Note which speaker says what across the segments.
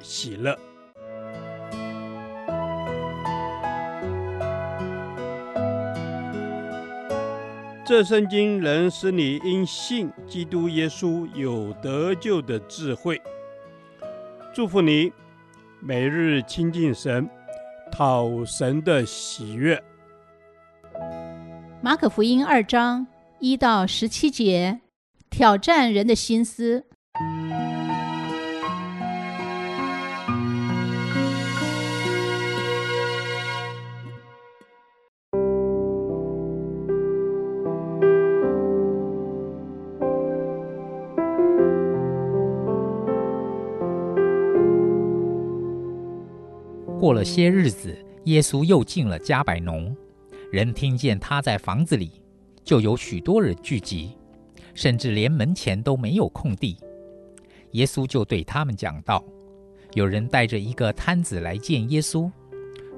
Speaker 1: 喜乐。这圣经能使你因信基督耶稣有得救的智慧。祝福你，每日亲近神，讨神的喜悦。
Speaker 2: 马可福音二章一到十七节，挑战人的心思。
Speaker 3: 过了些日子，耶稣又进了加百农。人听见他在房子里，就有许多人聚集，甚至连门前都没有空地。耶稣就对他们讲道：有人带着一个瘫子来见耶稣，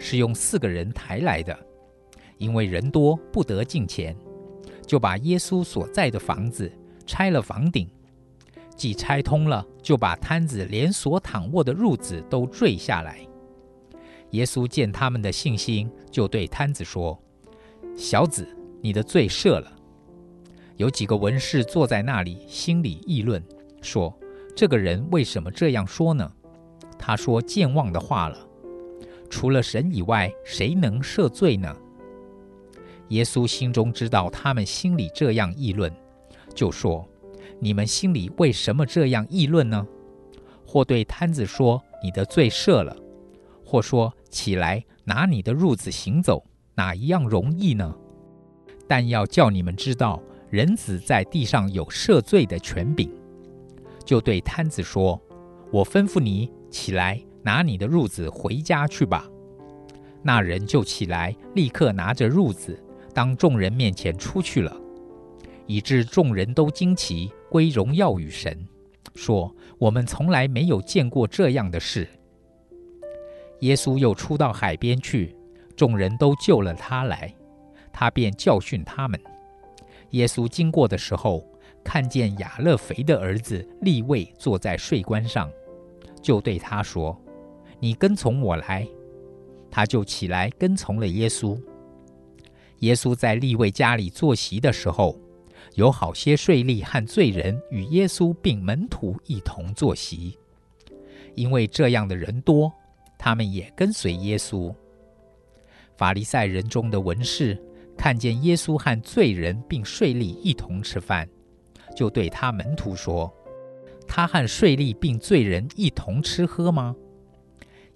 Speaker 3: 是用四个人抬来的，因为人多不得进前，就把耶稣所在的房子拆了房顶，既拆通了，就把瘫子连所躺卧的褥子都坠下来。耶稣见他们的信心，就对瘫子说：“小子，你的罪赦了。”有几个文士坐在那里，心里议论，说：“这个人为什么这样说呢？他说健忘的话了。除了神以外，谁能赦罪呢？”耶稣心中知道他们心里这样议论，就说：“你们心里为什么这样议论呢？”或对瘫子说：“你的罪赦了。”或说：“起来，拿你的褥子行走，哪一样容易呢？但要叫你们知道，人子在地上有赦罪的权柄。”就对摊子说：“我吩咐你起来，拿你的褥子回家去吧。”那人就起来，立刻拿着褥子，当众人面前出去了，以致众人都惊奇，归荣耀与神，说：“我们从来没有见过这样的事。”耶稣又出到海边去，众人都救了他来，他便教训他们。耶稣经过的时候，看见亚勒腓的儿子利未坐在税关上，就对他说：“你跟从我来。”他就起来跟从了耶稣。耶稣在利未家里坐席的时候，有好些税吏和罪人与耶稣并门徒一同坐席，因为这样的人多。他们也跟随耶稣。法利赛人中的文士看见耶稣和罪人并税吏一同吃饭，就对他门徒说：“他和税吏并罪人一同吃喝吗？”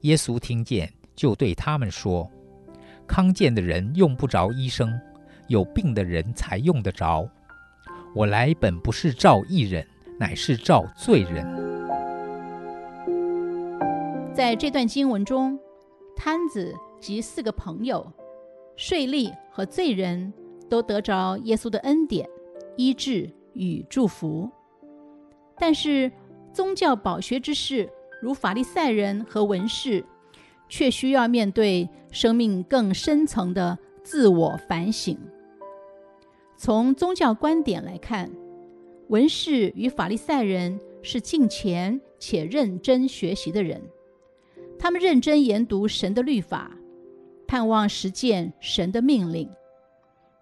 Speaker 3: 耶稣听见，就对他们说：“康健的人用不着医生，有病的人才用得着。我来本不是召义人，乃是召罪人。”
Speaker 2: 在这段经文中，瘫子及四个朋友、税吏和罪人都得着耶稣的恩典、医治与祝福。但是，宗教饱学之士如法利赛人和文士，却需要面对生命更深层的自我反省。从宗教观点来看，文士与法利赛人是敬虔且认真学习的人。他们认真研读神的律法，盼望实践神的命令。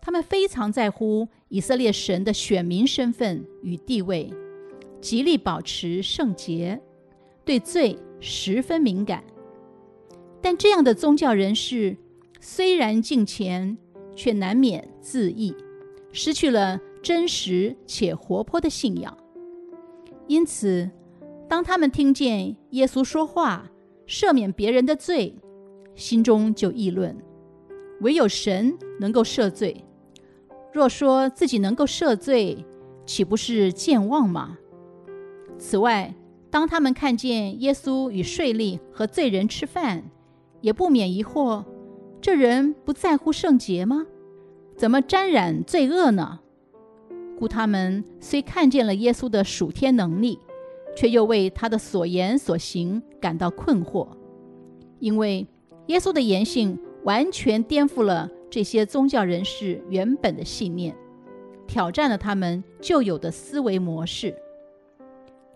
Speaker 2: 他们非常在乎以色列神的选民身份与地位，极力保持圣洁，对罪十分敏感。但这样的宗教人士虽然敬虔，却难免自义，失去了真实且活泼的信仰。因此，当他们听见耶稣说话，赦免别人的罪，心中就议论：唯有神能够赦罪。若说自己能够赦罪，岂不是健忘吗？此外，当他们看见耶稣与税吏和罪人吃饭，也不免疑惑：这人不在乎圣洁吗？怎么沾染罪恶呢？故他们虽看见了耶稣的属天能力，却又为他的所言所行感到困惑，因为耶稣的言行完全颠覆了这些宗教人士原本的信念，挑战了他们旧有的思维模式。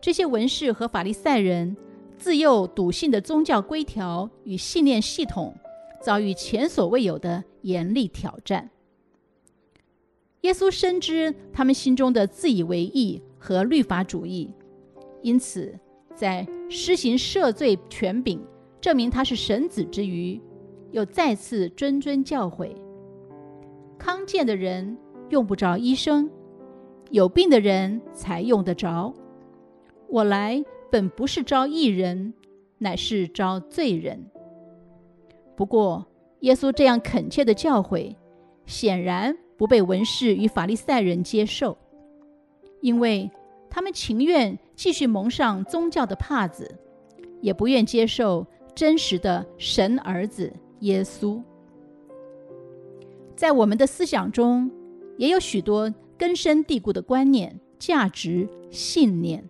Speaker 2: 这些文士和法利赛人自幼笃信的宗教规条与信念系统，遭遇前所未有的严厉挑战。耶稣深知他们心中的自以为义和律法主义，因此在施行赦罪权柄，证明他是神子之余，又再次谆谆教诲：康健的人用不着医生，有病的人才用得着。我来本不是招义人，乃是招罪人。不过，耶稣这样恳切的教诲，显然，不被文士与法利赛人接受，因为他们情愿继续蒙上宗教的帕子，也不愿接受真实的神儿子耶稣。在我们的思想中，也有许多根深蒂固的观念、价值、信念，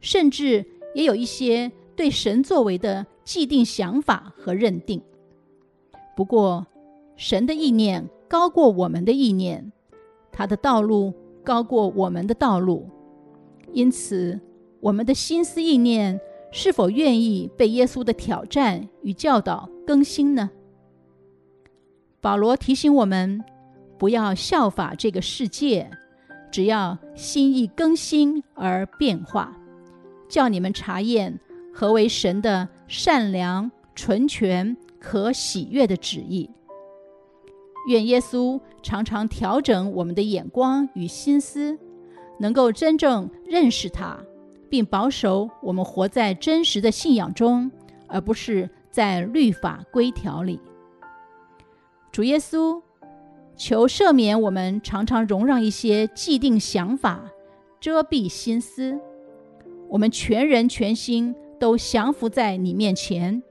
Speaker 2: 甚至也有一些对神作为的既定想法和认定。不过，神的意念。高过我们的意念，他的道路高过我们的道路，因此，我们的心思意念是否愿意被耶稣的挑战与教导更新呢？保罗提醒我们，不要效法这个世界，只要心意更新而变化，叫你们查验何为神的善良、纯全、可喜悦的旨意。愿耶稣常常调整我们的眼光与心思，能够真正认识他，并保守我们活在真实的信仰中，而不是在律法规条里。主耶稣，求赦免我们常常容让一些既定想法遮蔽心思，我们全人全心都降服在你面前，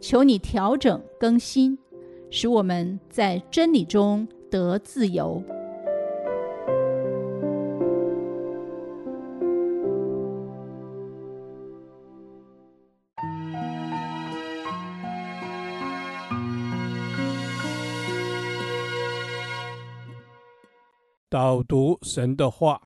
Speaker 2: 求你调整更新。使我们在真理中得自由。
Speaker 1: 导读神的话，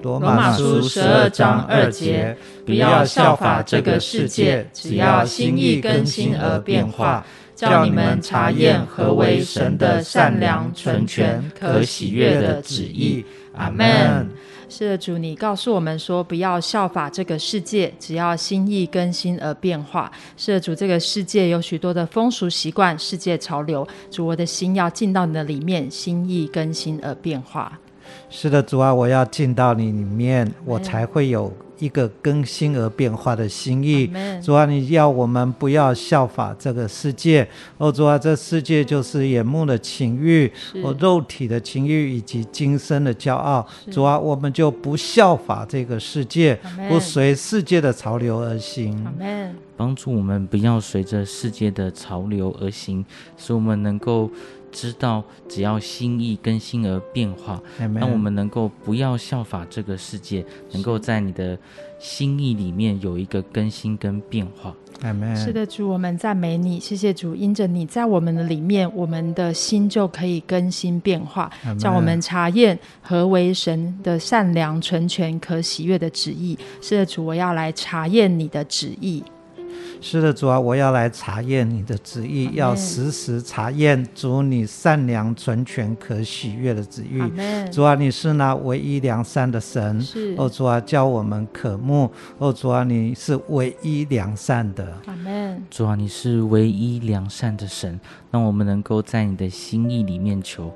Speaker 4: 罗马书十二章二节，不要效法这个世界，只要心意更新而变化。叫你们查验何为神的善良、纯全、可喜悦的旨意。阿门。
Speaker 5: 是的，主，你告诉我们说，不要效法这个世界，只要心意更新而变化。是的，主，这个世界有许多的风俗习惯、世界潮流，主，我的心要进到你的里面，心意更新而变化。
Speaker 4: 是的，主啊，我要进到你里面，我才会有。一个更新而变化的心意，主啊，你要我们不要效法这个世界。哦，主啊，这世界就是眼目的情欲，哦，肉体的情欲以及今生的骄傲。主啊，我们就不效法这个世界，不随世界的潮流而行。
Speaker 6: 帮助我们不要随着世界的潮流而行，使我们能够。知道，只要心意更新而变化，让我们能够不要效法这个世界，能够在你的心意里面有一个更新跟变化。
Speaker 5: 是的，主，我们赞美你，谢谢主，因着你在我们的里面，我们的心就可以更新变化，叫我们查验何为神的善良、纯全、可喜悦的旨意。是的，主，我要来查验你的旨意。
Speaker 4: 是的，主啊，我要来查验你的旨意，要时时查验主你善良、纯全、可喜悦的旨意。主啊，你是那唯一良善的神。是。哦，主啊，叫我们渴慕。哦，主啊，你是唯一良善的。
Speaker 6: 阿门。主啊，你是唯一良善的神，让我们能够在你的心意里面求。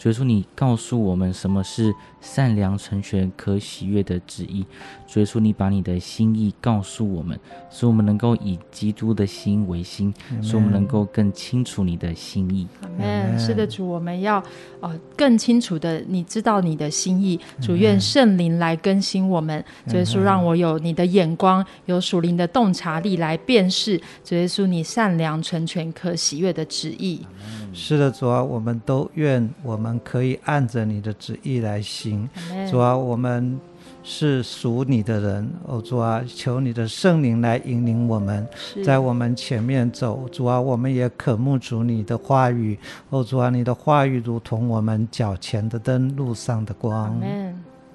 Speaker 6: 主耶稣，你告诉我们什么是善良、成全、可喜悦的旨意。主耶稣，你把你的心意告诉我们，使我们能够以基督的心为心，使我们能够更清楚你的心意。
Speaker 5: 阿门。是的，主，我们要呃更清楚的，你知道你的心意。主，愿圣灵来更新我们。主耶稣，让我有你的眼光，有属灵的洞察力来辨识。主耶稣，你善良、成全、可喜悦的旨意。
Speaker 4: 是的，主啊，我们都愿我们可以按着你的旨意来行。主啊，我们是属你的人，哦，主啊，求你的圣灵来引领我们，在我们前面走。主啊，我们也渴慕主你的话语，哦，主啊，你的话语如同我们脚前的灯，路上的光。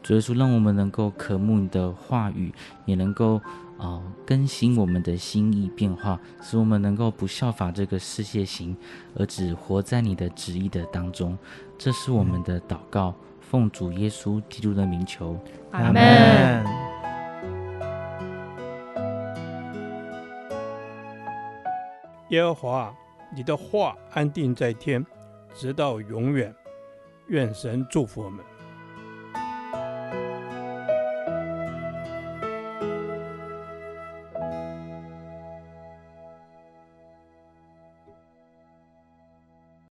Speaker 6: 主耶稣，让我们能够渴慕你的话语，也能够。哦，更新我们的心意变化，使我们能够不效法这个世界行，而只活在你的旨意的当中。这是我们的祷告，奉主耶稣基督的名求，
Speaker 5: 阿门。
Speaker 1: 耶和华，你的话安定在天，直到永远。愿神祝福我们。